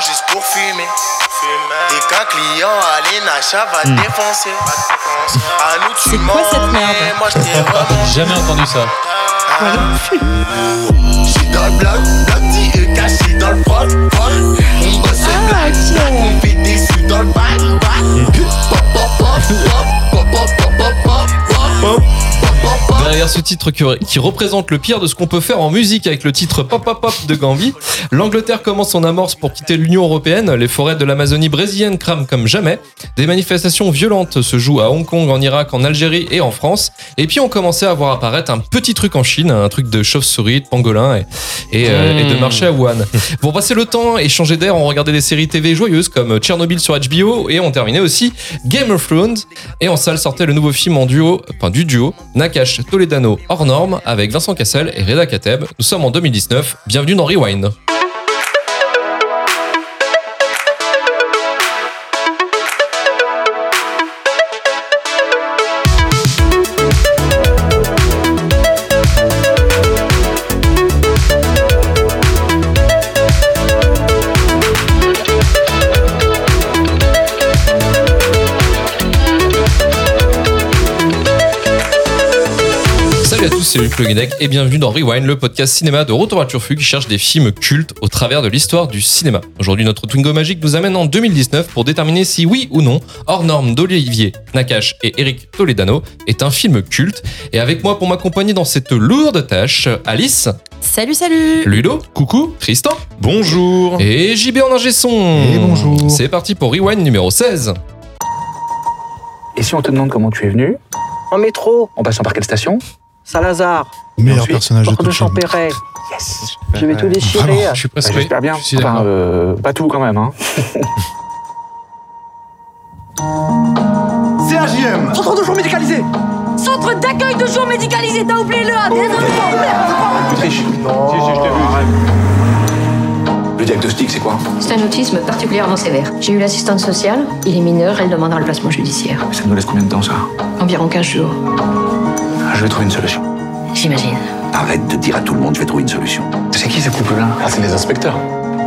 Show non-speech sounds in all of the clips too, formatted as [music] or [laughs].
juste pour fumer. Et quand client allait, Nacha va te défoncer. À nous, tu C'est quoi mens, cette merde? Moi, je t'ai. Jamais entendu ça. J'suis dans le bloc, bloc dit caché dans le proc, proc. On bosse Ah. Derrière ce titre qui, qui représente le pire de ce qu'on peut faire en musique avec le titre Pop Pop Pop de Gambi, l'Angleterre commence son amorce pour quitter l'Union Européenne. Les forêts de l'Amazonie brésilienne crament comme jamais. Des manifestations violentes se jouent à Hong Kong, en Irak, en Algérie et en France. Et puis on commençait à voir apparaître un petit truc en Chine, un truc de chauve-souris, de pangolin et, et, euh, et de marché à Wuhan. [laughs] Pour passer le temps et changer d'air, on regardait des séries TV joyeuses comme Tchernobyl sur HBO et on terminait aussi Game of Thrones. Et en salle sortait le nouveau film en duo, enfin du duo, Nakash Toledano hors norme avec Vincent Cassel et Reda Kateb. Nous sommes en 2019. Bienvenue dans Rewind. Salut à tous, c'est Luc Le Guinec et bienvenue dans Rewind, le podcast cinéma de Retour à Turfu qui cherche des films cultes au travers de l'histoire du cinéma. Aujourd'hui, notre Twingo magique nous amène en 2019 pour déterminer si oui ou non Hors norme d'Olivier Nakache et Eric Toledano est un film culte. Et avec moi pour m'accompagner dans cette lourde tâche, Alice, Salut, salut Ludo, coucou, Tristan Bonjour. et JB en ingé son. Et bonjour. C'est parti pour Rewind numéro 16. Et si on te demande comment tu es venu? En métro, En passant par quelle station? Salazar, Meilleur ensuite, personnage de le. Champéret. Yes Je vais tout Vraiment. déchirer. Je suis presque. J'espère bien. Je suis Enfin, d'accord. euh, pas tout quand même. Hein. [laughs] CAJM Centre de jour médicalisé Centre d'accueil de jour médicalisé, t'as oublié le A, désolé Tu triches Non. Si, si, je t'ai vu. Le diagnostic, c'est quoi? C'est un autisme particulièrement sévère. J'ai eu l'assistante sociale, il est mineur, elle demande un placement judiciaire. Ça nous laisse combien de temps, ça? Environ 15 jours, Je vais trouver une solution. j'imagine. Arrête de dire à tout le monde, je vais trouver une solution. C'est qui ce couple-là? Ah, c'est les inspecteurs.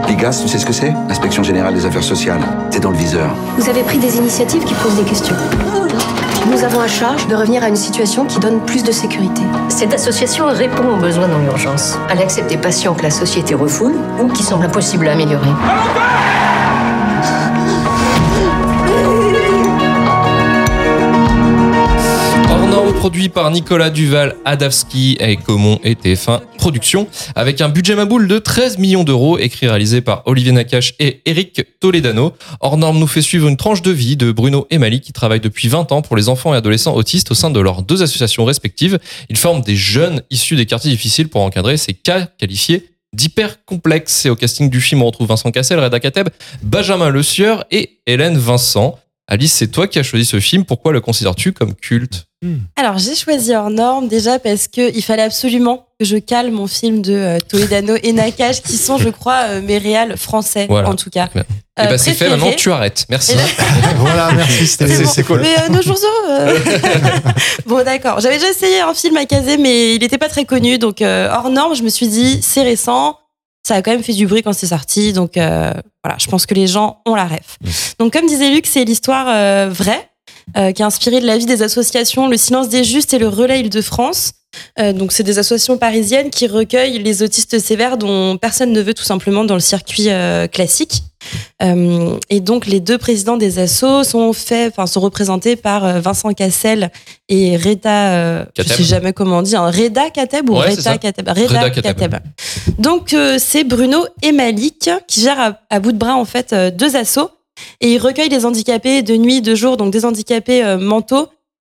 L'IGAS, tu sais ce que c'est? L'inspection générale des affaires sociales. T'es dans le viseur. Vous avez pris des initiatives qui posent des questions. Nous avons à charge de revenir à une situation qui donne plus de sécurité. Cette association répond aux besoins dans l'urgence. Elle accepte des patients que la société refoule ou qui semblent impossibles à améliorer. Produit par Nicolas Duval, Adavski et Comon et TF1 Productions, avec un budget maboule de 13 millions d'euros, écrit réalisé par Olivier Nakache et Eric Toledano. Hors norme nous fait suivre une tranche de vie de Bruno et Mali qui travaillent depuis 20 ans pour les enfants et adolescents autistes au sein de leurs deux associations respectives. Ils forment des jeunes issus des quartiers difficiles pour encadrer ces cas qualifiés d'hyper complexes. Et au casting du film, on retrouve Vincent Cassel, Reda Kateb, Benjamin Le Sieur et Hélène Vincent. Alice, c'est toi qui as choisi ce film. Pourquoi le considères-tu comme culte? Alors, j'ai choisi hors norme déjà parce que il fallait absolument que je cale mon film de euh, Toledano et Nakash, qui sont, je crois, euh, mes réals français, Voilà. en tout cas. Et Euh, bah c'est fait, maintenant tu arrêtes. Merci. [laughs] Voilà, merci, c'était C'est- bon. cool. Mais euh, nos jours euh. [laughs] bon, d'accord. J'avais déjà essayé un film à caser, mais il n'était pas très connu. Donc, euh, hors norme, je me suis dit, c'est récent. Ça a quand même fait du bruit quand c'est sorti. Donc, euh, voilà, je pense que les gens ont la ref. Donc, comme disait Luc, c'est l'histoire euh, vraie euh, qui est inspirée de la vie des associations Le Silence des Justes et le Relais Île-de-France. Euh, donc, c'est des associations parisiennes qui recueillent les autistes sévères dont personne ne veut tout simplement dans le circuit euh, classique. Et donc, les deux présidents des assos sont faits, enfin, sont représentés par Vincent Cassel et Reda, je sais jamais comment on dit, hein, Reda Kateb ou Ouais. Reda Kateb? Reda, Reda Kateb. Kateb. Donc, c'est Bruno et Malik qui gèrent à, à bout de bras, en fait, deux assos. Et ils recueillent les handicapés de nuit, de jour, donc des handicapés euh, mentaux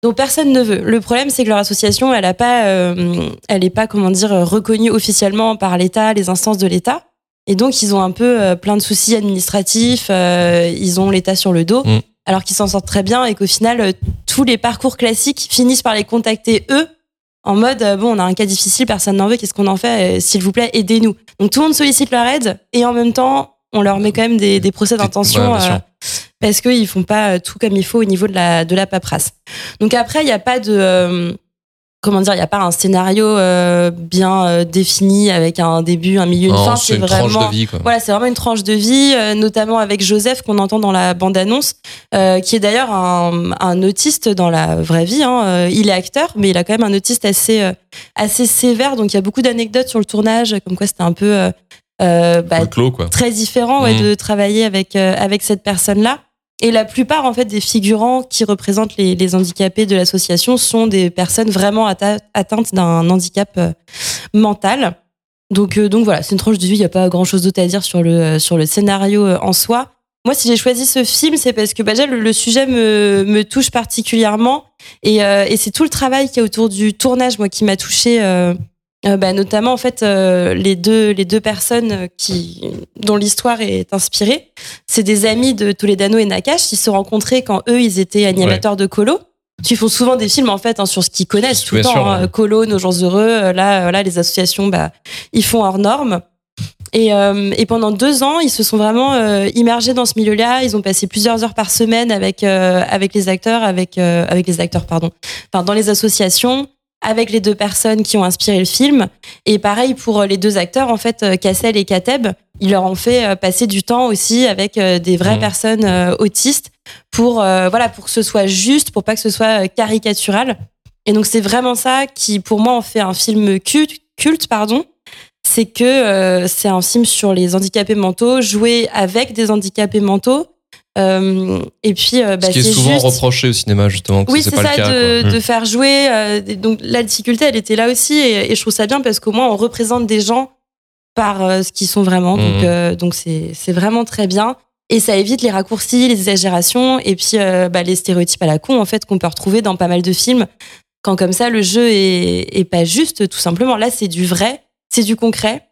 dont personne ne veut. Le problème, c'est que leur association, elle a pas, euh, elle est pas, comment dire, reconnue officiellement par l'État, les instances de l'État. Et donc, ils ont un peu euh, plein de soucis administratifs. ils ont l'État sur le dos, Mm. alors qu'ils s'en sortent très bien et qu'au final, tous les parcours classiques finissent par les contacter eux en mode bon, on a un cas difficile, personne n'en veut, qu'est-ce qu'on en fait? S'il vous plaît, aidez-nous. Donc tout le monde sollicite leur aide et en même temps, on leur met quand même des, des procès d'intention Ouais, euh, parce qu'ils font pas euh, tout comme il faut au niveau de la, de la paperasse. Donc après, il n'y a pas de. euh, comment dire, il n'y a pas un scénario euh, bien défini avec un début, un milieu, une Non, fin. c'est une tranche de vie, quoi. Voilà, c'est vraiment une tranche de vie, notamment avec Joseph qu'on entend dans la bande-annonce, qui est d'ailleurs un, un autiste dans la vraie vie. hein. Il est acteur, mais il a quand même un autiste assez assez sévère. Donc il y a beaucoup d'anecdotes sur le tournage, comme quoi c'était un peu euh, bah, Le clos, quoi. très différent ouais, Mm. de travailler avec euh, avec cette personne-là. Et la plupart en fait des figurants qui représentent les, les handicapés de l'association sont des personnes vraiment atteintes d'un handicap euh, mental. Donc donc voilà, c'est une tranche de vie. Il n'y a pas grand chose d'autre à dire sur le sur le scénario en soi. Moi, si j'ai choisi ce film, c'est parce que bah, déjà, le, le sujet me, me touche particulièrement et, euh, et c'est tout le travail qui est autour du tournage, moi, qui m'a touché. euh, euh, bah, notamment en fait euh, les deux les deux personnes euh, qui dont l'histoire est inspirée c'est des amis de Toledano et Nakash ils se sont rencontrés quand eux ils étaient animateurs de colo ils font souvent des films en fait hein, sur ce qu'ils connaissent tout le temps sûr, hein. ouais. colo nos gens heureux euh, là euh, voilà les associations bah ils font hors normes et, euh, et pendant deux ans, ils se sont vraiment euh, immergés dans ce milieu-là. Ils ont passé plusieurs heures par semaine avec euh, avec les acteurs, avec euh, avec les acteurs, pardon, enfin dans les associations, avec les deux personnes qui ont inspiré le film. Et pareil pour euh, les deux acteurs, en fait, euh, Cassel et Kateb, ils leur ont fait euh, passer du temps aussi avec des vraies Mhm. personnes autistes pour euh, voilà pour que ce soit juste, pour pas que ce soit caricatural. Et donc c'est vraiment ça qui, pour moi, en fait un film culte, culte pardon. C'est que euh, c'est un film sur les handicapés mentaux, joué avec des handicapés mentaux. Euh, et puis, euh, bah, Ce qui est c'est souvent juste- reproché au cinéma, justement, que oui, c'est c'est pas ça, le cas. de, quoi. de faire jouer. euh, donc la difficulté, elle était là aussi, et, et je trouve ça bien parce qu'au moins on représente des gens par euh, ce qu'ils sont vraiment. Donc, euh, donc c'est c'est vraiment très bien. Et ça évite les raccourcis, les exagérations, et puis euh, bah, les stéréotypes à la con en fait qu'on peut retrouver dans pas mal de films. Quand comme ça le jeu est, est pas juste, tout simplement. Là, c'est du vrai, c'est du concret.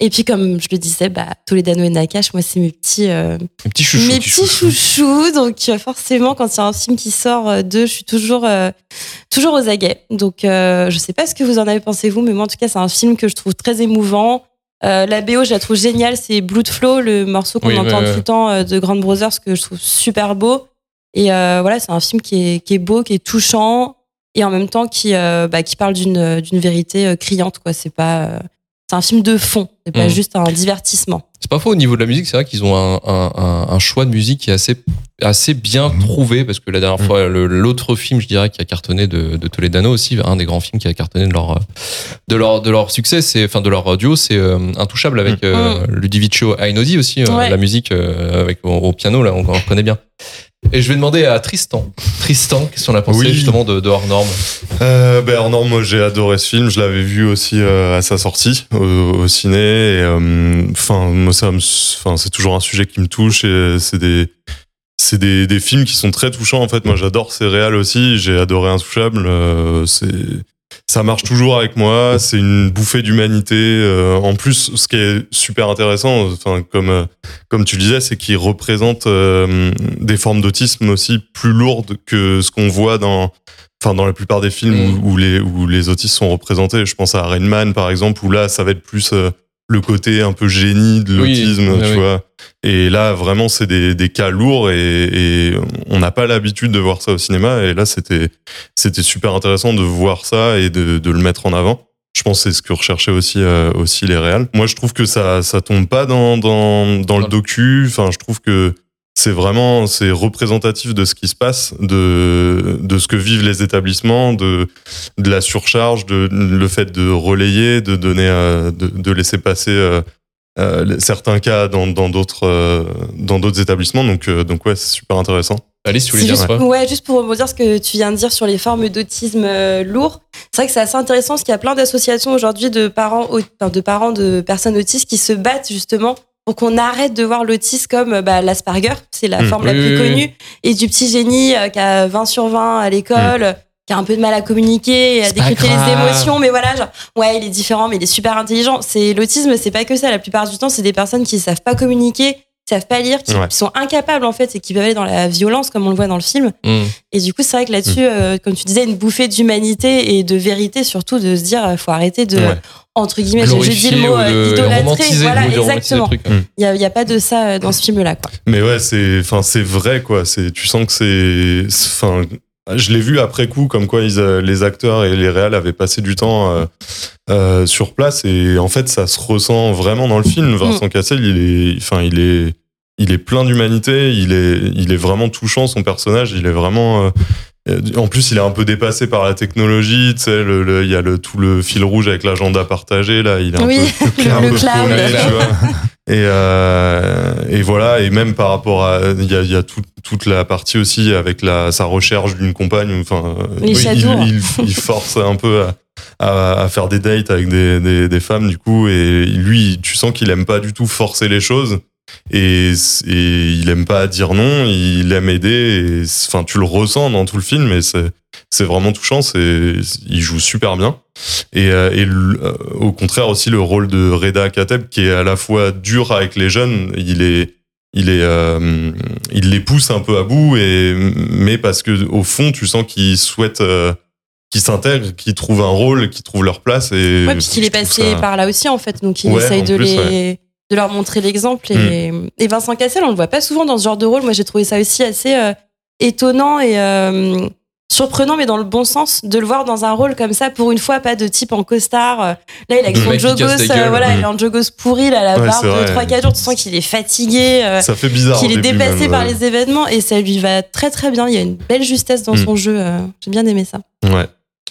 Et puis comme je le disais, bah, Toledano et Nakash, moi c'est mes petits. euh, Les petits chouchous. mes petits chouchous. Donc euh, forcément, quand il y a un film qui sort euh, d'eux, je suis toujours, euh, toujours aux aguets. Donc euh, je sais pas ce que vous en avez pensé vous, mais moi en tout cas, c'est un film que je trouve très émouvant. Euh, la BO, je la trouve géniale. C'est Blood Flow, le morceau qu'on Oui, entend tout le temps de Grand Brothers, que je trouve super beau. Et euh, voilà, c'est un film qui est, qui est beau, qui est touchant, et en même temps qui, euh, bah, qui parle d'une d'une vérité criante. quoi. C'est pas, euh, c'est un film de fond. C'est pas Mhm. juste un divertissement. C'est pas faux au niveau de la musique, c'est vrai qu'ils ont un, un, un- un choix de musique qui est assez, assez bien trouvé parce que la dernière fois, le- l'autre film, je dirais, qui a cartonné de, de Toledano aussi, un des grands films qui a cartonné de leur, de leur, de leur succès, c'est, enfin, de leur duo, c'est euh, Intouchable avec euh, Ludovico Einaudi aussi, euh, Ouais. la musique euh, avec au, au piano, là, on, on reconnaît bien. Et je vais demander à Tristan. Tristan, qu'est-ce qu'on a pensé Oui. justement de, de Hors Norme? Euh, ben, hors norme, j'ai adoré ce film. Je l'avais vu aussi euh, à sa sortie au, au ciné. euh, Enfin, moi ça, me- enfin c'est toujours un sujet qui me touche et c'est des c'est des, des films qui sont très touchants. En fait, moi j'adore ces réals aussi. J'ai adoré Intouchable. euh, c'est ça marche toujours avec moi. C'est une bouffée d'humanité. euh, en plus, ce qui est super intéressant, enfin comme euh, comme tu le disais, c'est qu'il représente euh, des formes d'autisme aussi plus lourdes que ce qu'on voit dans enfin dans la plupart des films où, où les où les autistes sont représentés. Je pense à Rain Man par exemple où là ça va être plus euh, le côté un peu génie de l'autisme, oui, tu oui. vois. Et là vraiment c'est des, des cas lourds et, et on n'a pas l'habitude de voir ça au cinéma et là c'était c'était super intéressant de voir ça et de, de le mettre en avant. Je pense que c'est ce que recherchaient aussi euh, aussi les réals. Moi je trouve que ça ça tombe pas dans dans dans le docu. Enfin je trouve que c'est vraiment c'est représentatif de ce qui se passe, de de ce que vivent les établissements, de de la surcharge, de le fait de relayer, de donner euh, de, de laisser passer euh, euh, certains cas dans dans d'autres euh, dans d'autres établissements. Donc euh, donc ouais c'est super intéressant. Alice, tu voulais dire juste, quoi? Ouais, juste pour rebondir ce que tu viens de dire sur les formes d'autisme euh, lourd. C'est vrai que c'est assez intéressant parce qu'il y a plein d'associations aujourd'hui de parents, de parents de personnes autistes qui se battent justement pour qu'on arrête de voir l'autisme comme euh, bah, l'Asperger, c'est la Mmh. forme la plus connue, et du petit génie euh, qui a 20 sur 20 à l'école. euh, qui a un peu de mal à communiquer à décrypter les émotions, mais voilà, genre, ouais, il est différent, mais il est super intelligent. C'est l'autisme, c'est pas que ça. La plupart du temps, c'est des personnes qui savent pas communiquer, savent pas lire, qui Ouais. sont incapables en fait, et qui peuvent aller dans la violence, comme on le voit dans le film. Mmh. Et du coup, c'est vrai que là-dessus, euh, comme tu disais, une bouffée d'humanité et de vérité, surtout de se dire, il faut arrêter de, Ouais. entre guillemets, j'ai dit le mot, euh, idolâtrer. Voilà, exactement. Mm. Il n'y a, il y a pas de ça euh, dans ce film-là. quoi. Mais ouais, c'est, enfin, c'est vrai, quoi. C'est, tu sens que c'est, c'est- enfin, je l'ai vu après coup, comme quoi ils, euh, les acteurs et les réals avaient passé du temps euh, euh, sur place et en fait, ça se ressent vraiment dans le film. Vincent Cassel, il est, enfin, il est, il est plein d'humanité. Il est, il est vraiment touchant son personnage. Il est vraiment. euh, en plus, il est un peu dépassé par la technologie. Tu sais, le- le- il y a le, tout le fil rouge avec l'agenda partagé là. Il est un Oui, peu, [laughs] le- [laughs] un le peu cloud. paumé, tu vois. Et, euh, et voilà, et même par rapport à, il y a, il y a tout- toute la partie aussi avec la, sa recherche d'une compagne. Enfin, euh, il, shadows. il, il force un peu à, à, à faire des dates avec des, des, des femmes du coup, et lui, tu sens qu'il aime pas du tout forcer les choses. Et, et il aime pas dire non, il aime aider. Et, enfin, tu le ressens dans tout le film, et c'est c'est vraiment touchant. C'est il joue super bien. Et, euh, et le- euh, au contraire aussi le rôle de Reda Kateb qui est à la fois dur avec les jeunes, il est il est euh, il les pousse un peu à bout et mais parce que au fond tu sens qu'il souhaite euh, qu'ils s'intègrent, qu'ils trouvent un rôle, qu'ils trouvent leur place et Ouais, puisqu'il est passé ça- par là aussi, en fait. Donc, il Ouais, essaye de, plus, les, ouais. de leur montrer l'exemple. Et, et Vincent Cassel, on le voit pas souvent dans ce genre de rôle. Moi, j'ai trouvé ça aussi assez euh, étonnant et euh, surprenant, mais dans le bon sens, de le voir dans un rôle comme ça. Pour une fois, pas de type en costard. euh, Là, il a Le son jogos, euh, voilà, il est en jogos pourri, là, la Ouais, barbe de vrai. 3-4 jours. Tu sens qu'il est fatigué. euh, ça fait bizarre. qu'il est dépassé même, par ouais. les événements et ça lui va très très bien. Il y a une belle justesse dans Mm. son jeu. euh, J'ai bien aimé ça. Ouais.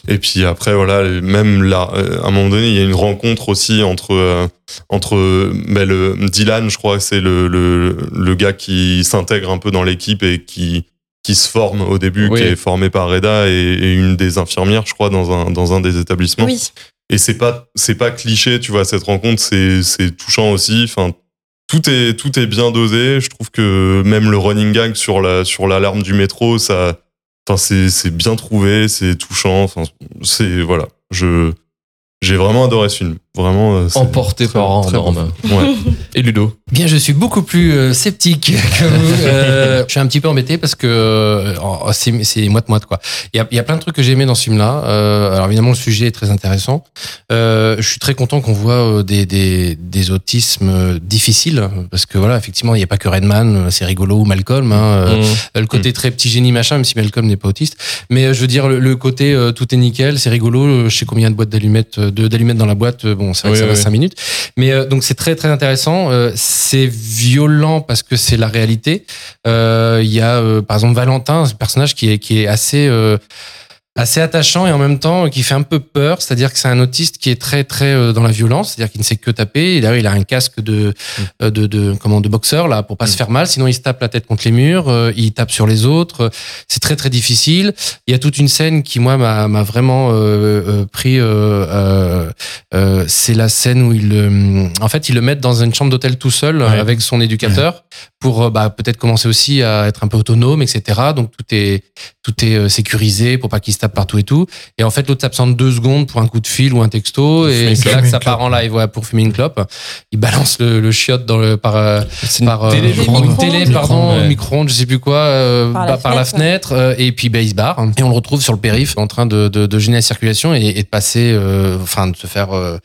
Et puis après, voilà, même là, euh, à un moment donné, il y a une rencontre aussi entre, euh, entre ben, le, Dylan, je crois que c'est le, le, le gars qui s'intègre un peu dans l'équipe et qui, qui se forme au début, Oui. qui est formé par Reda et, et une des infirmières, je crois, dans un, dans un des établissements. Oui. Et c'est pas, c'est pas cliché, tu vois, cette rencontre, c'est, c'est touchant aussi. Enfin, tout est, tout est bien dosé. Je trouve que même le running gag sur la, sur l'alarme du métro, ça, enfin, c'est, c'est bien trouvé, c'est touchant. Enfin, c'est, voilà. Je, j'ai vraiment adoré ce film. Vraiment. euh, Emporté très- par bon. Norme. Ouais. Et Ludo. Bien, je suis beaucoup plus euh, sceptique [laughs] que vous. Euh, je suis un petit peu embêté parce que euh, oh, c'est moite-moite, quoi. Il y a, il y a plein de trucs que j'ai aimé dans ce film-là. Euh, alors évidemment, le sujet est très intéressant. Euh, je suis très content qu'on voit euh, des, des, des autismes difficiles parce que voilà, effectivement, il n'y a pas que Redman, c'est rigolo ou Malcolm. Hein, euh, Mmh. le côté très petit génie machin, même si Malcolm n'est pas autiste. Mais euh, je veux dire, le, le côté euh, tout est nickel, c'est rigolo. Je sais combien de boîtes d'allumettes, d'allumettes dans la boîte. euh, Bon, c'est vrai Oui, que ça oui, va oui. 5 minutes. Mais euh, donc c'est très très intéressant. Euh, c'est violent parce que c'est la réalité. Euh, Il y a euh, par exemple Valentin, ce personnage qui est qui est assez euh, assez attachant et en même temps qui fait un peu peur, c'est-à-dire que c'est un autiste qui est très très euh, dans la violence, c'est-à-dire qu'il ne sait que taper. Et d'ailleurs, il a un casque de euh, de, de comment de boxeur là pour pas se faire mal, sinon il se tape la tête contre les murs, euh, il tape sur les autres. C'est très très difficile. Il y a toute une scène qui moi m'a m'a vraiment euh, pris. euh, euh, c'est la scène où il en fait ils le mettent dans une chambre d'hôtel tout seul Ouais. avec son éducateur pour euh, bah, peut-être commencer aussi à être un peu autonome, etc. Donc tout est tout est euh, sécurisé pour pas qu'il se tape partout et tout. Et en fait, l'autre s'absente deux secondes pour un coup de fil ou un texto, et c'est là que ça part en live ouais, pour fumer une clope. Il balance le, le chiotte dans le par euh, par télé, une télé, pardon, Ouais. micro-ondes, je sais plus quoi, euh, Par bah, la par la fenêtre, euh, et puis bah, il se barre. Et on le retrouve sur le périph, en train de, de, de gêner la circulation et, et de passer, euh, enfin, de se faire euh,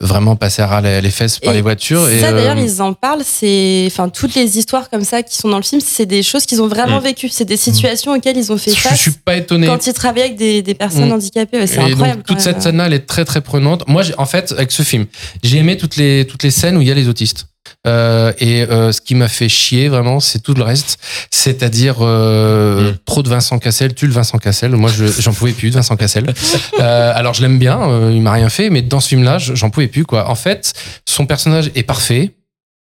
vraiment passer à ras les, les fesses par les voitures. Et, ça d'ailleurs ils en parlent c'est enfin toutes les histoires comme ça qui sont dans le film c'est des choses qu'ils ont vraiment Mm. vécues c'est des situations auxquelles ils ont fait je, je face suis pas étonné. quand ils travaillaient avec des, des personnes Mm. handicapées Ouais, c'est incroyable donc, toute cette scène-là, elle est très très prenante. Moi, en fait, avec ce film, j'ai aimé toutes les toutes les scènes où il y a les autistes. Euh, et euh, ce qui m'a fait chier vraiment, c'est tout le reste, c'est-à-dire euh, trop de Vincent Cassel, tue le Vincent Cassel. Moi, je- j'en pouvais plus de Vincent Cassel. [laughs] Euh, alors, je l'aime bien, euh, il m'a rien fait, mais dans ce film-là, je- j'en pouvais plus quoi. En fait, son personnage est parfait.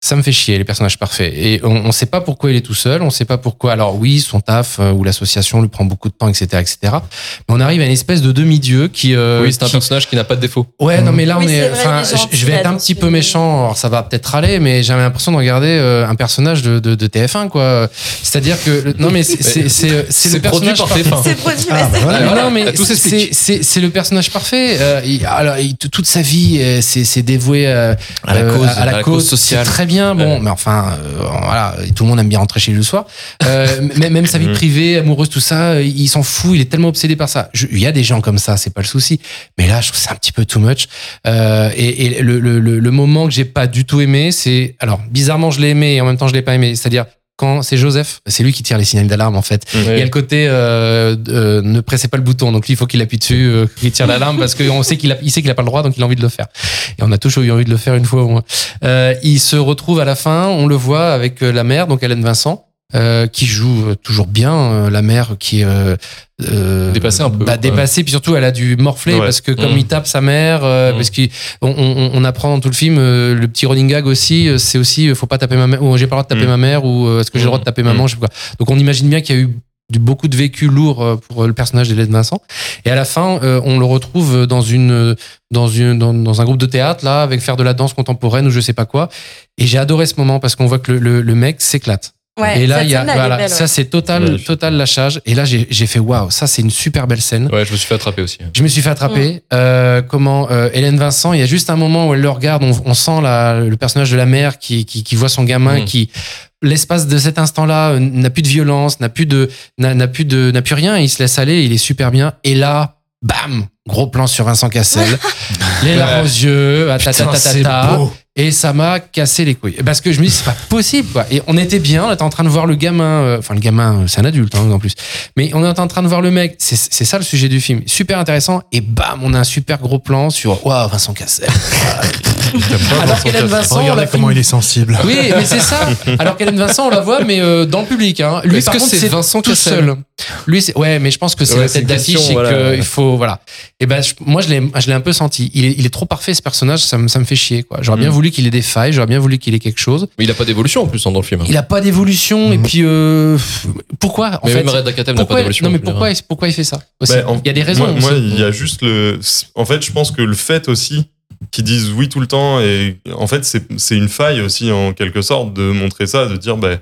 Ça me fait chier les personnages parfaits et on ne sait pas pourquoi il est tout seul, on sait pas pourquoi. Alors oui, son taf euh, ou l'association lui prend beaucoup de temps, etc., etc. Mais on arrive à une espèce de demi-dieu qui. euh, Oui, c'est un qui- personnage qui n'a pas de défaut. Ouais, non, mais là, Oui, on est. Enfin, je- vais être un petit peu méchant. Alors, ça va peut-être aller, mais j'avais l'impression de regarder euh, un personnage de, de, de TF1, quoi. C'est-à-dire que non, mais c'est [laughs] c'est le C'est produit personnage par parfait. TF1. c'est Ah, voilà. Non, mais c'est le personnage parfait. Euh, il- alors, il- toute sa vie, euh, c'est c'est dévoué euh, À la euh, cause, à la cause sociale. C'est très bien. Bon, Ouais. mais enfin, euh, voilà, tout le monde aime bien rentrer chez lui le soir. Euh, même, même sa vie [laughs] privée, amoureuse, tout ça, il s'en fout. Il est tellement obsédé par ça. Il y a des gens comme ça, c'est pas le souci. Mais là, je trouve c'est un petit peu too much. Euh, et et le, le, le, le moment que j'ai pas du tout aimé, c'est alors bizarrement je l'ai aimé et en même temps je l'ai pas aimé. C'est-à-dire quand c'est Joseph, c'est lui qui tire les signaux d'alarme en fait. Il y a le côté euh, euh, ne pressez pas le bouton, donc lui il faut qu'il appuie dessus, euh, qu'il tire l'alarme parce qu'on sait qu'il a, il sait qu'il a pas le droit, donc il a envie de le faire. Et on a toujours eu envie de le faire une fois au moins. Euh, il se retrouve à la fin, on le voit avec la mère, donc Hélène Vincent. Euh, qui joue euh, toujours bien euh, la mère qui est euh, euh, Dépassée un peu. bah, dépassée puis surtout elle a dû morfler Ouais. parce que comme Mm. il tape sa mère euh, Mm. parce qu'on on, on apprend dans tout le film euh, le petit running gag aussi c'est aussi faut pas taper ma mère ou j'ai pas le droit de taper Mm. ma mère ou euh, est-ce que j'ai le droit de taper maman je sais pas quoi. donc on imagine bien qu'il y a eu du, beaucoup de vécu lourd pour le personnage d'Hélène Vincent et à la fin euh, on le retrouve dans une dans une dans, dans un groupe de théâtre là avec faire de la danse contemporaine ou je sais pas quoi et j'ai adoré ce moment parce qu'on voit que le, le, le mec s'éclate Ouais, et là, il y a, voilà, belle, ça c'est total, total lâchage. Et là, j'ai j'ai fait waouh, ça c'est une super belle scène. Ouais, je me suis fait attraper aussi. Je me suis fait attraper. Euh, comment euh, Hélène Vincent, il y a juste un moment où elle le regarde, on, on sent la, le personnage de la mère qui, qui, qui voit son gamin Mm. qui l'espace de cet instant-là euh, n'a plus de violence, n'a plus de n'a plus de n'a plus rien, il se laisse aller, il est super bien. Et là, bam, gros plan sur Vincent Cassel, [laughs] les larmes aux yeux, ah, ta, ta, ta, ta, ta. Et ça m'a cassé les couilles. Parce que je me dis, c'est pas possible, quoi. Et on était bien, on était en train de voir le gamin, euh, enfin, le gamin, c'est un adulte, hein, en plus. Mais on était en train de voir le mec. C'est ça le sujet du film. Super intéressant. Et bam, on a un super gros plan sur, waouh, Vincent Cassel. [laughs] Alors qu'Hélène Vincent, Regardez l'a comment film- il est sensible. oui, mais c'est ça. Alors qu'Hélène Vincent, on la voit, mais euh, dans le public. Hein. Lui, par que contre, c'est Vincent tout Cassel seul. Lui, c'est ouais, mais je pense que c'est Ouais, la tête d'affiche et voilà. qu'il faut voilà. Et ben, je- moi, je l'ai, je l'ai un peu senti. Il est, il est trop parfait ce personnage. Ça me, ça me fait chier. Quoi. J'aurais bien Mm. Voulu qu'il ait des failles. J'aurais bien voulu qu'il ait quelque chose. Mais il a pas d'évolution en plus dans le film. Il a pas d'évolution. Et puis, euh, pourquoi en mais fait même Red Akatem n'a pas pourquoi, d'évolution. non, mais pourquoi, pourquoi il fait ça? Ben, en- Il y a des raisons. Moi, il y a juste le. En fait, je pense que le fait aussi qu'ils disent oui tout le temps, et en fait, c'est c'est une faille aussi, en quelque sorte, de montrer ça, de dire, ben,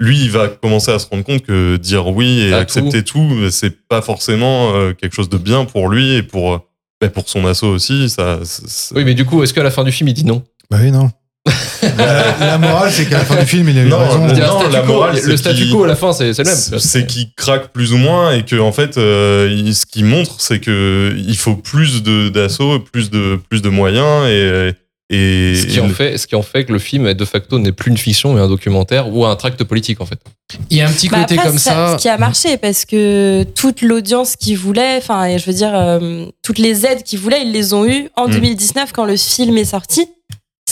lui, il va commencer à se rendre compte que dire oui et À accepter tout, c'est pas forcément euh, quelque chose de bien pour lui et pour, euh, ben, pour son assaut aussi. Ça, ça- ça- Oui, mais du coup, est-ce qu'à la fin du film, il dit non? Bah oui, non. [laughs] la, la morale, c'est qu'à la fin du film, il a eu Non, raison. Non, la morale, le statu quo à la fin, c'est c'est le même. C'est qu'il craque plus ou moins et que en fait, euh, il- ce qu'il montre, c'est que il faut plus de d'assaut, plus de plus de moyens et et, Ce qui, et en le- fait, ce qui en fait que le film, de facto, n'est plus une fiction, mais un documentaire ou un tract politique, en fait. Il y a un petit Bah côté après, comme ça. Ce qui a marché parce que toute l'audience qui voulait, enfin, et je veux dire, euh, toutes les aides qu'ils voulaient, ils les ont eues en Mm. 2019 quand le film est sorti.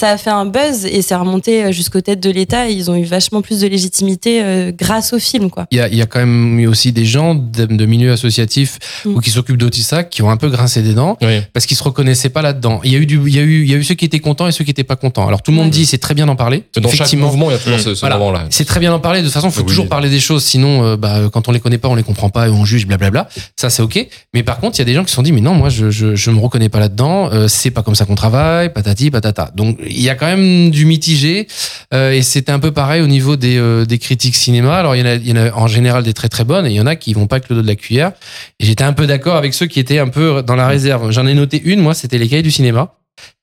Ça a fait un buzz et c'est remonté euh, jusqu'aux têtes de l'État. et Ils ont eu vachement plus de légitimité euh, grâce au film, quoi. Il y a, il y a quand même eu aussi des gens de, de milieux associatifs Mm. ou qui s'occupent d'Autisac qui ont un peu grincé des dents Oui. parce qu'ils se reconnaissaient pas là-dedans. Il y a eu du, il y a eu, il y a eu ceux qui étaient contents et ceux qui étaient pas contents. Alors tout le monde Ouais. dit c'est très bien d'en parler. Dans chaque Effectivement, mouvement, il y a toujours ce, ce Voilà. moment-là. c'est très bien d'en parler. De toute façon, faut Oui. toujours parler des choses. Sinon, euh, bah, quand on les connaît pas, on les comprend pas et on juge, blablabla. Ça, c'est ok. Mais par contre, il y a des gens qui se sont dit, mais non, moi, je, je, je me reconnais pas là-dedans. Euh, c'est pas comme ça qu'on travaille, patati, patata. Donc, il y a quand même du mitigé. Euh, et c'était un peu pareil au niveau des, euh, des critiques cinéma. Alors, il y, en a, il y en a en général des très très bonnes et il y en a qui vont pas avec le dos de la cuillère. Et j'étais un peu d'accord avec ceux qui étaient un peu dans la réserve. J'en ai noté une, moi, c'était les cahiers du cinéma.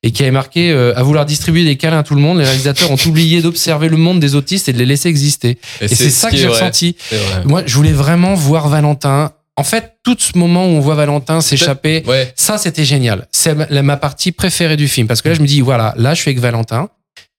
Et qui avait marqué euh, à vouloir distribuer des câlins à tout le monde, les réalisateurs ont oublié d'observer le monde des autistes et de les laisser exister. Et c'est ça ce que j'ai ressenti. Moi, je voulais vraiment voir Valentin. En fait, tout ce moment où on voit Valentin s'échapper, Ouais. ça, c'était génial. C'est ma, ma partie préférée du film. Parce que là, je me dis, voilà, là, je suis avec Valentin.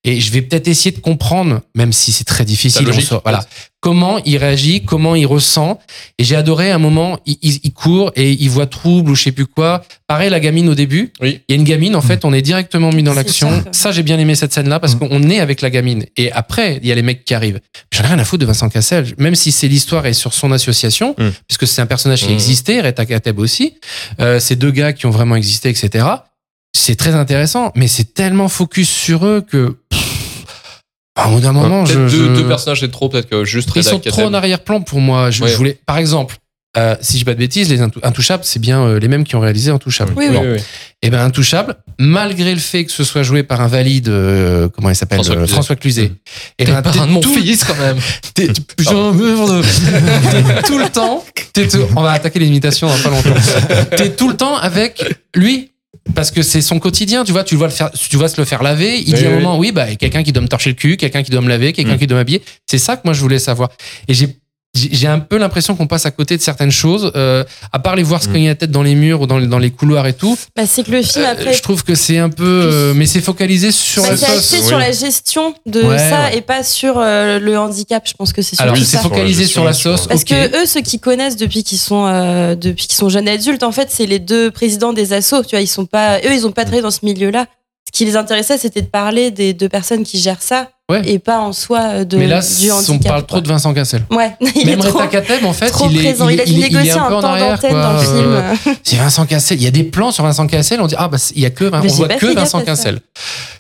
Et je vais peut-être essayer de comprendre, même si c'est très difficile. La logique, on sort- voilà. Comment il réagit, comment il ressent. Et j'ai adoré un moment, il, il- il court et il voit trouble ou je sais plus quoi. Pareil, la gamine au début. Oui. Il y a une gamine, en fait, on est directement mis dans l'action. ça. Ça, j'ai bien aimé cette scène-là parce qu'on est avec la gamine. Et après, il y a les mecs qui arrivent. J'en ai rien à foutre de Vincent Cassel. Même si c'est l'histoire est sur son association, Mm. puisque c'est un personnage qui Mm. existait, Reta Kateb aussi. Euh, ces deux gars qui ont vraiment existé, etc. C'est très intéressant, mais c'est tellement focus sur eux que. Un bout d'un moment, je, Peut-être deux, je- deux personnages, c'est trop. Peut-être que juste ils Reda sont trop en arrière-plan pour moi. Je, Ouais. je voulais, par exemple, euh, si je dis pas de bêtises, les Intou- Intouchables, c'est bien euh, les mêmes qui ont réalisé Intouchables. Oui, Oui, oui. Et ben Intouchable, malgré le fait que ce soit joué par un valide, euh, comment il s'appelle, François euh, Cluzet. François Cluzet. Et T'es ben, t'es un de mon tout- fils, quand même. [laughs] T'es Putain, merde. T'es tout le temps. t'es tout- on va attaquer les imitations dans pas longtemps. T'es tout le temps avec lui. Parce que c'est son quotidien, tu vois, tu le vois le faire, tu vois se le faire laver. Il Oui, dit à un oui. moment, oui, bah, quelqu'un qui doit me torcher le cul, quelqu'un qui doit me laver, quelqu'un Mm. qui doit m'habiller. C'est ça que moi je voulais savoir. Et j'ai, j'ai un peu l'impression qu'on passe à côté de certaines choses. Euh, à part les voir Mm. se cogner la tête dans les murs ou dans, les- dans les couloirs et tout, Bah, c'est que le film euh, après. je trouve que c'est un peu. euh, mais c'est focalisé sur bah, la c'est sauce. axé sur la gestion de Ouais, ça ouais. et pas sur euh, le handicap. Je pense que c'est Alors, surtout c'est focalisé sur la gestion, sauce. Parce ok. que eux, ceux qui connaissent depuis qu'ils sont euh, depuis qu'ils sont jeunes adultes, en fait, c'est les deux présidents des assos. Tu vois, ils sont pas eux, ils ont pas travaillé dans ce milieu-là. Ce qui les intéressait, c'était de parler des deux personnes qui gèrent ça Ouais. et pas en soi euh, de mais là, du handicap. on parle quoi. trop de Vincent Cassel. Ouais, [laughs] il Même est trop, Kateb, en fait, trop il est, présent. Il, a dû il est- il est négocier un peu un en temps arrière. d'antenne quoi. dans le Euh, film. C'est Vincent Cassel. Il y a des plans sur Vincent Cassel. On dit ah bah il y a que on voit que Vincent. Cassel.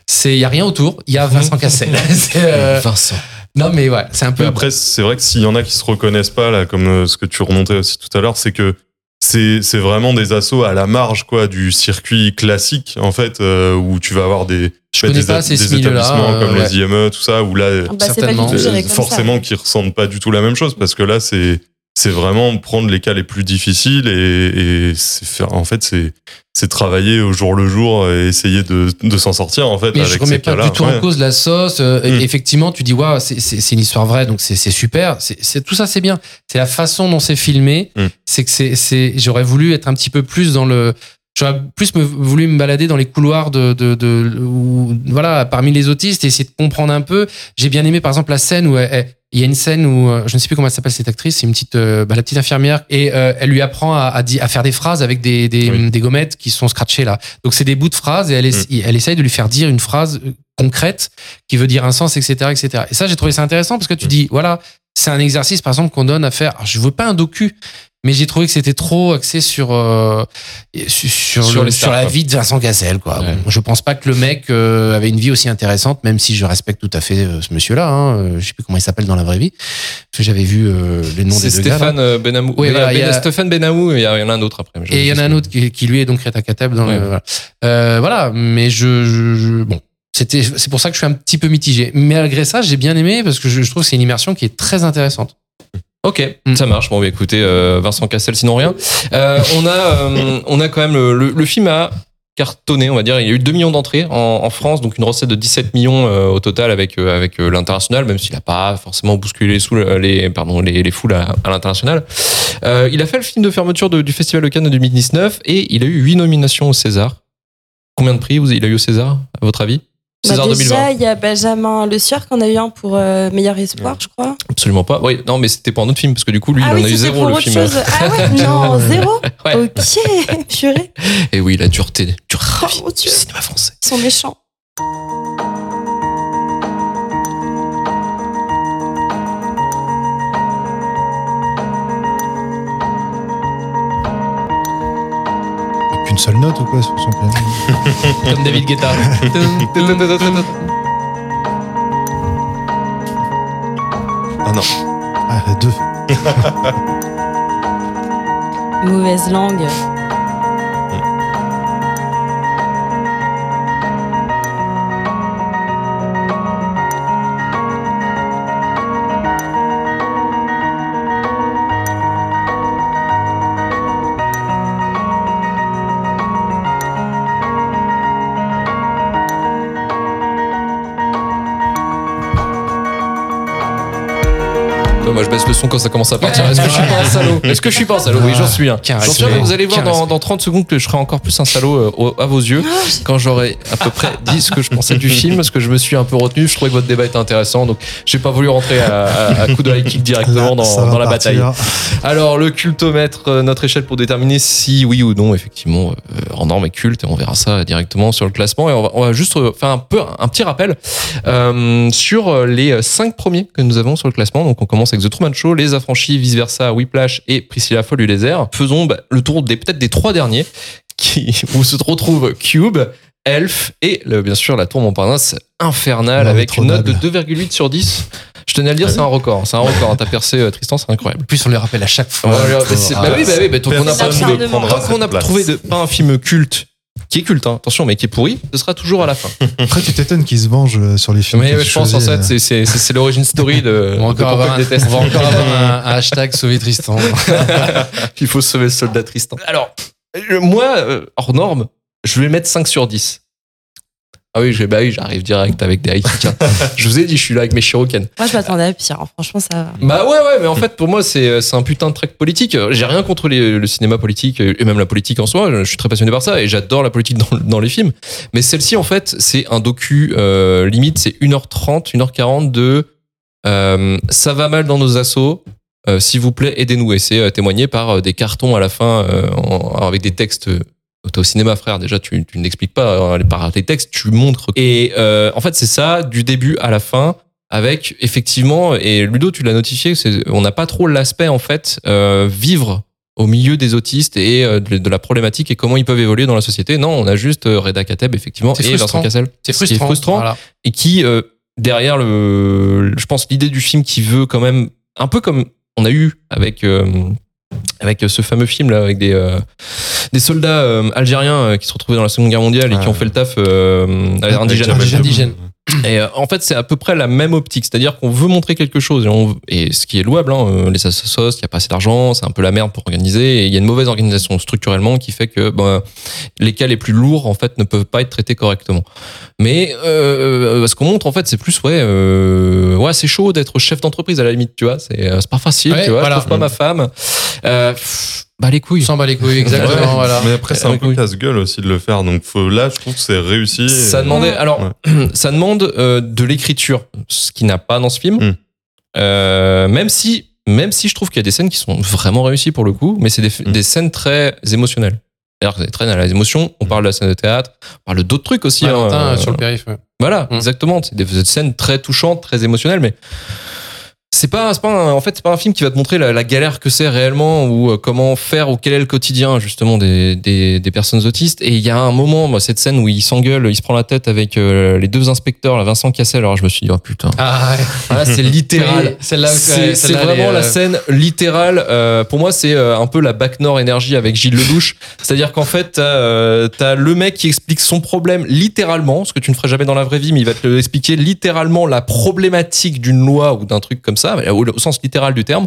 C'est il y a rien autour. Il y a Vincent Cassel. [laughs] [laughs] Euh, Vincent. Non mais ouais, c'est un peu. Mais après, c'est vrai que s'il y en a qui se reconnaissent pas, là, comme euh, ce que tu remontais aussi tout à l'heure, c'est que c'est c'est vraiment des assauts à la marge quoi du circuit classique en fait euh, où tu vas avoir des Je connais des, pas ces des établissements euh, comme ouais. les IME tout ça où là Bah, certainement. comme forcément qui ressentent pas du tout la même chose parce que là c'est c'est vraiment prendre les cas les plus difficiles et, et c'est faire en fait c'est c'est travailler au jour le jour et essayer de, de s'en sortir en fait Mais avec je remets ces pas cas-là du tout Ouais. en cause la sauce. euh, et Mm. Effectivement, tu dis waouh, c'est- c'est c'est une histoire vraie, donc c'est c'est super. C'est c'est- tout ça, c'est bien. C'est la façon dont c'est filmé. Mm. C'est que c'est c'est. J'aurais voulu être un petit peu plus dans le. J'aurais plus me, voulu me balader dans les couloirs de, de, de où, voilà, parmi les autistes et essayer de comprendre un peu. J'ai bien aimé, par exemple, la scène où elle- elle- il y a une scène où euh, je ne sais plus comment elle s'appelle cette actrice, c'est une petite, euh, bah, la petite infirmière et euh, elle lui apprend à, à, à faire des phrases avec des, des, Oui. des gommettes qui sont scratchées là. Donc c'est des bouts de phrases et elle, es- elle essaye de lui faire dire une phrase concrète qui veut dire un sens, etc., etc. Et ça, j'ai trouvé ça intéressant parce que tu dis, voilà, c'est un exercice, par exemple, qu'on donne à faire. Alors, je veux pas un docu, mais j'ai trouvé que c'était trop axé sur euh, sur, le- la vie de Vincent Cassel, quoi. Ouais. Bon, je pense pas que le mec euh, avait une vie aussi intéressante, même si je respecte tout à fait euh, ce monsieur-là. Hein. Euh, Je sais plus comment il s'appelle dans la vraie vie. Parce que j'avais vu les noms des deux gars. là. Stéphane Benamou. Oui, voilà, il y a il y a- Stéphane Benamou et il y en a un autre après. Et il y en a un autre qui, qui, lui est donc Reta Kateb dans Ouais. le, voilà. Voilà, mais je, je, je- bon, c'était, c'est pour ça que je suis un petit peu mitigé. Mais malgré ça, j'ai bien aimé parce que je, je trouve que c'est une immersion qui est très intéressante. Ok, Mm. ça marche. Bon, bah, écoutez, euh, Vincent Cassel, sinon rien. Euh, on a, euh, on a quand même le, le, le film a cartonné, on va dire. Il y a eu 2 millions d'entrées en, en France, donc une recette de 17 millions au total avec avec l'international, même s'il n'a pas forcément bousculé les, sous, les pardon les, les foules à, à l'international. Euh, il a fait le film de fermeture de- du Festival de Cannes de 2019 et il a eu 8 nominations au César. Combien de prix il a eu au César, à votre avis? César 2020 déjà, il y a Benjamin Le Sieur qu'on a eu un pour euh, Meilleur Espoir, je crois. Absolument pas. Oui, non, mais c'était pour un autre film parce que du coup, lui, ah il oui, en a eu zéro pour le autre film. chose. Ah ouais, [laughs] non, zéro. [laughs] Ouais. Ok, purée. Et oui, la dureté, dureté de Oh du cinéma français. ils sont méchants. Qu'une seule note ou quoi sur son piano [laughs] Comme David Guetta. [laughs] ah non Ah, deux. [laughs] Mauvaise langue. Baisse le son quand ça commence à partir. Est-ce que je suis pas un salaud Est-ce que je suis pas un salaud Oui, j'en suis un. J'en suis respect. un. Vous allez voir dans, respect. dans 30 secondes que je serai encore plus un salaud euh, à vos yeux quand j'aurai à peu près dit ce que je pensais du film parce que je me suis un peu retenu. Je trouvais que votre débat était intéressant donc j'ai pas voulu rentrer à, à, à coup de high kick directement Là, dans, la partir. bataille. Alors le cultomètre, euh, notre échelle pour déterminer si oui ou non effectivement euh, en norme est culte et on verra ça directement sur le classement et on va, on va juste faire un peu un petit rappel euh, sur les cinq premiers que nous avons sur le classement. Donc on commence avec The Truman Show, Les Affranchis, Vice Versa, Whiplash et Priscilla Folle du désert. Faisons bah, le tour des peut-être des trois derniers qui [laughs] où se retrouve Cube. Elf et le- bien sûr la tour Montparnasse infernale Ouais, avec une note de noble. 2,8 sur 10. Je tenais à le dire, c'est un record. C'est un record. T'as percé euh, Tristan, c'est incroyable. En plus, on les rappelle à chaque fois. Ouais, bah, bah oui, bah oui, bah, tant qu'on n'a pas Personne trouvé, de, pas un film culte, qui est culte, hein, attention, mais qui est pourri, ce sera toujours à la fin. [laughs] Après, tu t'étonnes qu'ils se vengent euh, sur les films. mais ouais, je pense en fait, euh. c'est- c'est c'est- c'est l'origine story de, [laughs] On va de encore avoir, un, on va encore avoir un, [laughs] hashtag sauver Tristan. Il faut sauver le soldat Tristan. Alors, euh, moi, hors norme, je vais mettre 5 sur 10. Ah oui, j'ai- bah oui, j'arrive direct avec des Haïtiens. [laughs] je vous ai dit, je suis là avec mes Shiroken. Moi, je m'attendais à pire. hein. Franchement, ça va. Bah ouais, ouais, mais en fait, pour moi, c'est c'est un putain de track politique. J'ai rien contre les- le cinéma politique et même la politique en soi. Je suis très passionné par ça et j'adore la politique dans, dans les films. Mais celle-ci, en fait, c'est un docu euh, limite, c'est 1h30, 1h40 de euh, ça va mal dans nos assauts. euh, S'il vous plaît, aidez-nous. Et c'est euh, témoigné par euh, des cartons à la fin euh, en- avec des textes. T'es au cinéma, frère. Déjà, tu, tu n'expliques pas euh, par tes textes, tu montres. Et euh, en fait, c'est ça du début à la fin avec effectivement et Ludo tu l'as notifié on n'a pas trop l'aspect en fait euh, vivre au milieu des autistes et euh, de, de la problématique et comment ils peuvent évoluer dans la société non on a juste euh, Reda Kateb effectivement et. Vincent Cassel C'est ce qui est frustrant. frustrant Voilà. et qui euh, derrière le je pense l'idée du film qui veut quand même un peu comme on a eu avec euh, avec ce fameux film là avec des euh, des soldats euh, algériens euh, qui se retrouvaient dans la Seconde Guerre mondiale et qui ont fait le taf euh, indigène. Indigène, indigène. Et euh, en fait, c'est à peu près la même optique, c'est-à-dire qu'on veut montrer quelque chose et, on- et ce qui est louable. Hein, euh, les associations, il n'y a pas assez d'argent, c'est un peu la merde pour organiser et il y a une mauvaise organisation structurellement qui fait que ben, les cas les plus lourds en fait ne peuvent pas être traités correctement. Mais euh, ce qu'on montre en fait, c'est plus ouais, euh, ouais, c'est chaud d'être chef d'entreprise à la limite, tu vois, c'est euh, c'est pas facile, Ouais, tu vois. voilà. Je trouve pas ma femme. Euh, bah les couilles. S'en bat les couilles, exactement. Ouais. voilà. Mais après, c'est un peu casse-gueule aussi de le faire. Donc faut, là, je trouve que c'est réussi. et- Ça demandait, alors, [clears throat] ça demande euh, de l'écriture, ce qui n'a pas dans ce film. Mm. Euh, même si, même si je trouve qu'il y a des scènes qui sont vraiment réussies pour le coup, mais c'est des, Mm. des scènes très émotionnelles. Que c'est très dans les émotions. On parle de la scène de théâtre, on parle d'autres trucs aussi. hein, euh, sur le périph'. ouais. voilà, Mm. exactement. C'est des, des scènes très touchantes, très émotionnelles, mais c'est pas, c'est pas un- en fait, c'est pas un film qui va te montrer la, la galère que c'est réellement ou euh, comment faire ou quel est le quotidien justement des, des, des personnes autistes. Et il y a un moment, moi, cette scène où il s'engueule, il se prend la tête avec euh, les deux inspecteurs, là, Vincent Cassel. Alors je me suis dit, oh putain. Ah ouais. Voilà, c'est [laughs] littéral. C'est c'est vraiment la euh, scène littérale. euh, pour moi, c'est un peu la Bac Nord énergie avec Gilles Lelouch. C'est-à-dire qu'en fait, t'as le mec qui explique son problème littéralement, ce que tu ne ferais jamais dans la vraie vie, mais il va te le expliquer littéralement la problématique d'une loi ou d'un truc comme ça, au, sens littéral du terme.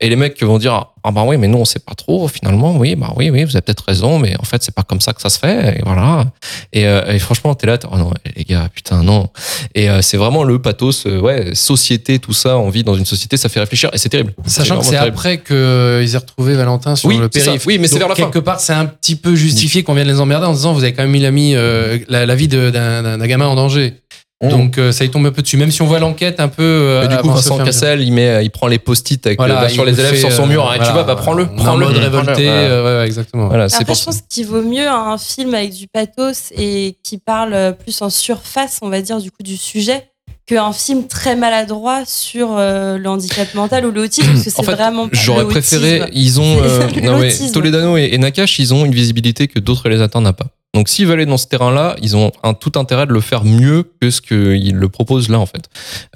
Et les mecs vont dire ah bah oui, mais non, on sait pas trop. Finalement, oui, bah oui, oui, vous avez peut-être raison, mais en fait, c'est pas comme ça que ça se fait. Et voilà. Et, euh, et franchement, t'es là, t'es, oh non, les gars, putain, non. Et euh, c'est vraiment le pathos, euh, ouais, société, tout ça, on vit dans une société, ça fait réfléchir et c'est terrible. Sachant que c'est après qu'ils aient retrouvé Valentin sur Oui, le périph'. Oui, mais c'est vers la fin. Quelque part, c'est un petit peu justifié qu'on vienne les emmerder en disant vous avez quand même mis la, mis, la, la vie d'un gamin en danger. Donc euh, ça y tombe un peu dessus. Même si on voit l'enquête un peu. euh, du coup, Vincent. Cassel, il met, il prend les post-it avec Voilà, euh, bah, sur les élèves fait, sur son mur. euh, Ah, tu vois, bah prends-le, prends-le. mode Prends-le. révolté. Voilà. euh, ouais, exactement. Après, pour je ça. pense qu'il vaut mieux un film avec du pathos et qui parle euh, plus en surface, on va dire, du coup, du sujet, qu'un film très maladroit sur euh, le handicap mental ou l'autisme, parce que c'est En fait, vraiment J'aurais préféré, ils ont, [laughs] euh, non, mais. Toledano et, et Nakash, ils ont une visibilité que d'autres réalisateurs n'ont pas. Donc s'ils veulent aller dans ce terrain-là, ils ont un tout intérêt de le faire mieux que ce qu'ils le proposent là en fait.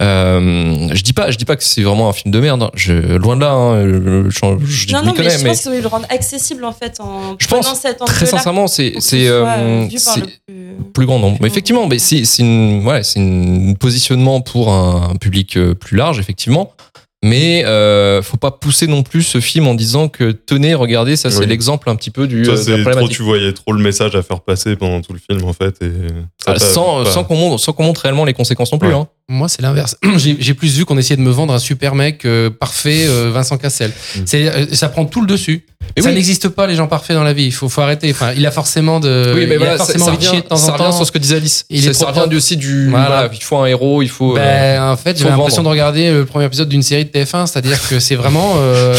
Euh, je dis pas, je dis pas que c'est vraiment un film de merde. hein. Je, loin de là, hein, je, je, je Non, mais je mais pense qu'ils veulent le rendre accessible en fait en Je prenant pense, cet très sincèrement, c'est c'est euh, euh, plus- plus grand nombre. Mais effectivement, mais c'est c'est une ouais, c'est une positionnement pour un public plus large effectivement. Mais euh, faut pas pousser non plus ce film en disant que tenez, regardez, ça c'est Oui. l'exemple un petit peu du euh, c'est trop, tu voyais trop le message à faire passer pendant tout le film, en fait. Et ça Ah, sans pas- sans qu'on montre sans qu'on montre réellement les conséquences non plus. Ouais. Hein. Moi, c'est l'inverse. [clears throat] J'ai j'ai plus vu qu'on essayait de me vendre un super mec euh, parfait, euh, Vincent Cassel. C'est, euh, ça prend tout le dessus. Et ça oui. n'existe pas les gens parfaits dans la vie. Il faut, faut arrêter. Enfin, il a forcément de. oui, mais il voilà, a ça, forcément ça de revient, chier de temps ça en temps. sur ce que disait Alice. Il ça, est ça revient aussi du. Voilà. voilà, il faut un héros, il faut. euh, Ben, en fait, j'ai l'impression de regarder le premier épisode d'une série de TF1, c'est-à-dire que c'est vraiment. euh,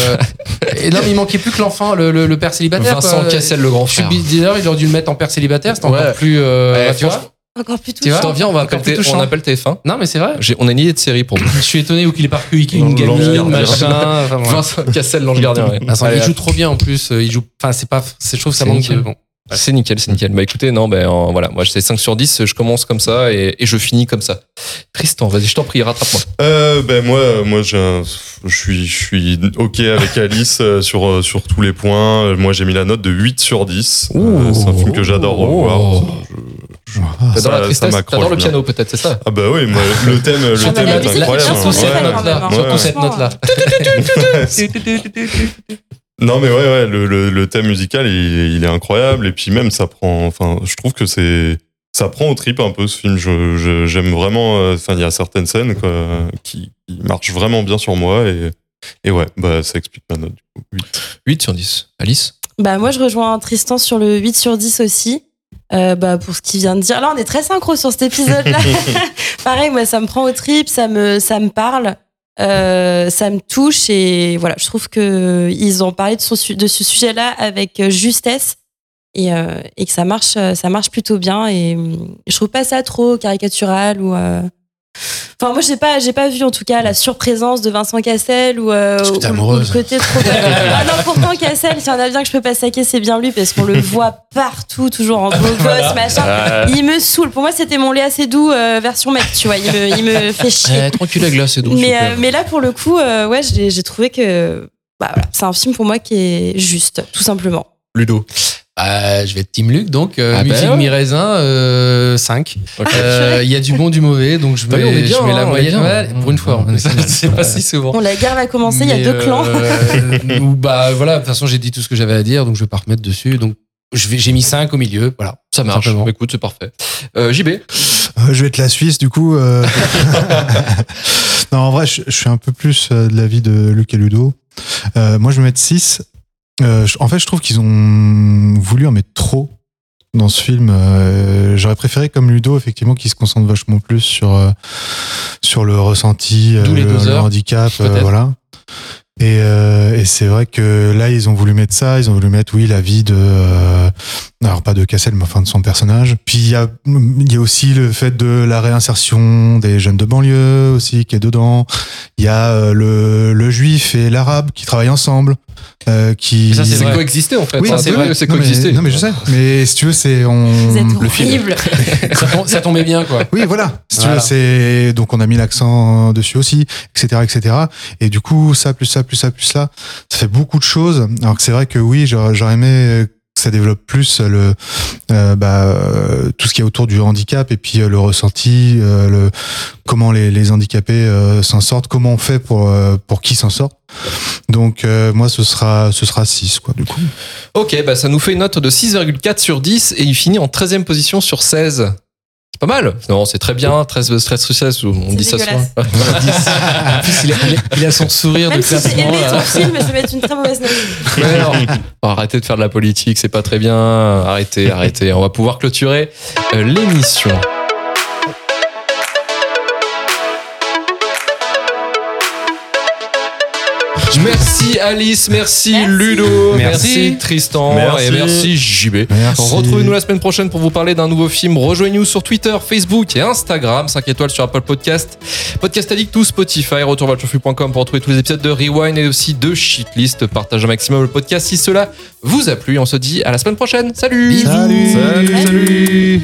Et non, mais il manquait plus que l'enfant, le, le, le père célibataire. Vincent quoi. Cassel, le grand frère. bizarre, il aurait dû le mettre en père célibataire, c'était Ouais. encore plus. euh, Ouais, Encore plus Tu vois touchant. Attends, viens, on va T- on appelle TF1. Non, mais c'est vrai. J'ai- On a une idée de série pour vous. Je suis étonné ou qu'il est pas avec une L'ange gamine, gardien. machin. Enfin. Vincent Cassel, l'ange gardien. ouais. Vincent, Allez, il joue trop bien en plus. Il joue. Enfin, c'est pas. C'est je trouve que ça manque nickel. de. Bon. C'est nickel, c'est nickel. Bah écoutez, non, ben euh, voilà, moi c'est 5 sur 10, je commence comme ça et, et je finis comme ça. Tristan, vas-y, je t'en prie, rattrape-moi. Euh, ben moi, moi, j'ai un- je suis, je suis ok avec Alice euh, sur euh, sur tous les points. Euh, Moi, j'ai mis la note de 8 sur 10. Euh, c'est un film que j'adore revoir. Oh. Je- T'adores ça- la tristesse, m'accroche t'adores le piano peut-être, c'est ça Ah bah oui, moi, le [laughs] thème, le Ah, thème est incroyable. Ouais. cette note-là. Non mais ouais, ouais le, le, le thème musical il, il est incroyable et puis même ça prend enfin je trouve que c'est ça prend au trip un peu ce film. Je- je- J'aime vraiment. euh, Enfin, il y a certaines scènes quoi, qui, qui marchent vraiment bien sur moi et, et ouais, bah ça explique ma note. Du coup, 8. 8 sur 10. Alice Bah, moi, je rejoins Tristan sur le 8 sur 10 aussi. Euh, bah, pour ce qu'il vient de dire. Là, on est très synchro sur cet épisode-là. [laughs] [laughs] Pareil, moi, ça me prend au trip, ça me, ça me parle, euh, ça me touche et voilà, je trouve que ils ont parlé de, son de ce sujet-là avec euh, justesse et, euh, et que ça marche, ça marche plutôt bien et hum, je trouve pas ça trop caricatural ou. Enfin, moi, j'ai pas, j'ai pas vu en tout cas la surprésence de Vincent Cassel ou, euh, Parce que ou- ou le côté trop. [laughs] ah non, pourtant Cassel, s'il y en a bien que je peux pas saquer, c'est bien lui parce qu'on le [laughs] voit partout, toujours en beau gosse, machin. Il me saoule. Pour moi, c'était mon Léa Seydoux euh, version mec, tu vois. Il me, il me fait chier. Eh, Tranquille, la glace, c'est doux. mais, euh, là, pour le coup, euh, ouais, j'ai j'ai trouvé que bah, voilà, c'est un film pour moi qui est juste, tout simplement. Ludo. Bah, je vais être Team Luc, donc euh, Ah bah musique ouais. mi-raisin, euh, 5. Ok. Euh, Il y a du bon, du mauvais, donc je mets, bien, je mets hein, la est moyenne. bien. Ouais, pour une fois, [laughs] c'est pas si souvent. Bon, la guerre va commencer, il y a deux clans. euh, [laughs] ou bah voilà, de toute façon, j'ai dit tout ce que j'avais à dire, donc je vais pas remettre dessus. Donc je vais- j'ai mis 5 au milieu, voilà. Ça marche. Simplement. Écoute, c'est parfait. Euh, JB Euh, je vais être la Suisse, du coup. euh. [laughs] non, en vrai, je, je suis un peu plus euh, de l'avis de Luc et Ludo. Euh, moi, je vais mettre 6. Euh, en fait, je trouve qu'ils ont voulu en mettre trop dans ce film. Euh, J'aurais préféré, comme Ludo, effectivement, qu'il se concentre vachement plus sur, euh, sur le ressenti, euh, les le, heures, handicap. voilà. Et, euh, et c'est vrai que là, ils ont voulu mettre ça. Ils ont voulu mettre, oui, la vie de. euh, alors, pas de Cassel, mais enfin de son personnage. Puis, il y a, il y a aussi le fait de la réinsertion des jeunes de banlieue aussi qui est dedans. Il y a euh, le, le juif et l'arabe qui travaillent ensemble. Euh, qui... Mais ça, c'est coexisté en fait. Oui, Ça, c'est vrai. c'est Non, mais- coexisté. Non, mais je sais. Mais si tu veux, c'est. On... Vous êtes le film. [laughs] ça, tom- ça tombait bien, quoi. Oui, voilà. Si tu Voilà. veux, c'est donc on a mis l'accent dessus aussi, etc., etc. Et du coup, ça plus ça plus ça plus ça, ça fait beaucoup de choses. Alors que c'est vrai que oui, j'aurais aimé ça développe plus le euh, bah, euh, tout ce qui est autour du handicap et puis euh, le ressenti, euh, le comment les, les handicapés s'en sortent, comment on fait pour pour qu'ils s'en sortent. Donc euh, moi, ce sera ce sera 6 quoi du coup. Ok, bah ça nous fait une note de 6,4 sur 10 et il finit en 13e position sur 16. C'est pas mal. Non, c'est très bien. 13 stress 16, on dit ça souvent. En plus, il a, il a- son sourire Même de si j'ai classement. aimé là. ton film, je vais mettre une très mauvaise note. Mais. Bon, arrêtez de faire de la politique, c'est pas très bien. Arrêtez, arrêtez. On va pouvoir clôturer euh, l'émission. Merci Alice, merci, Merci. Ludo, merci, Merci. Tristan Merci. et merci JB. Retrouvez-nous la semaine prochaine pour vous parler d'un nouveau film. Rejoignez-nous sur Twitter, Facebook et Instagram. 5 étoiles sur Apple Podcast. Podcast Addict ou Spotify. Retourvalturfu.com pour retrouver tous les épisodes de Rewind et aussi de Shitlist. Partagez un maximum le podcast si cela vous a plu. On se dit à la semaine prochaine. Salut. Salut, salut. Salut.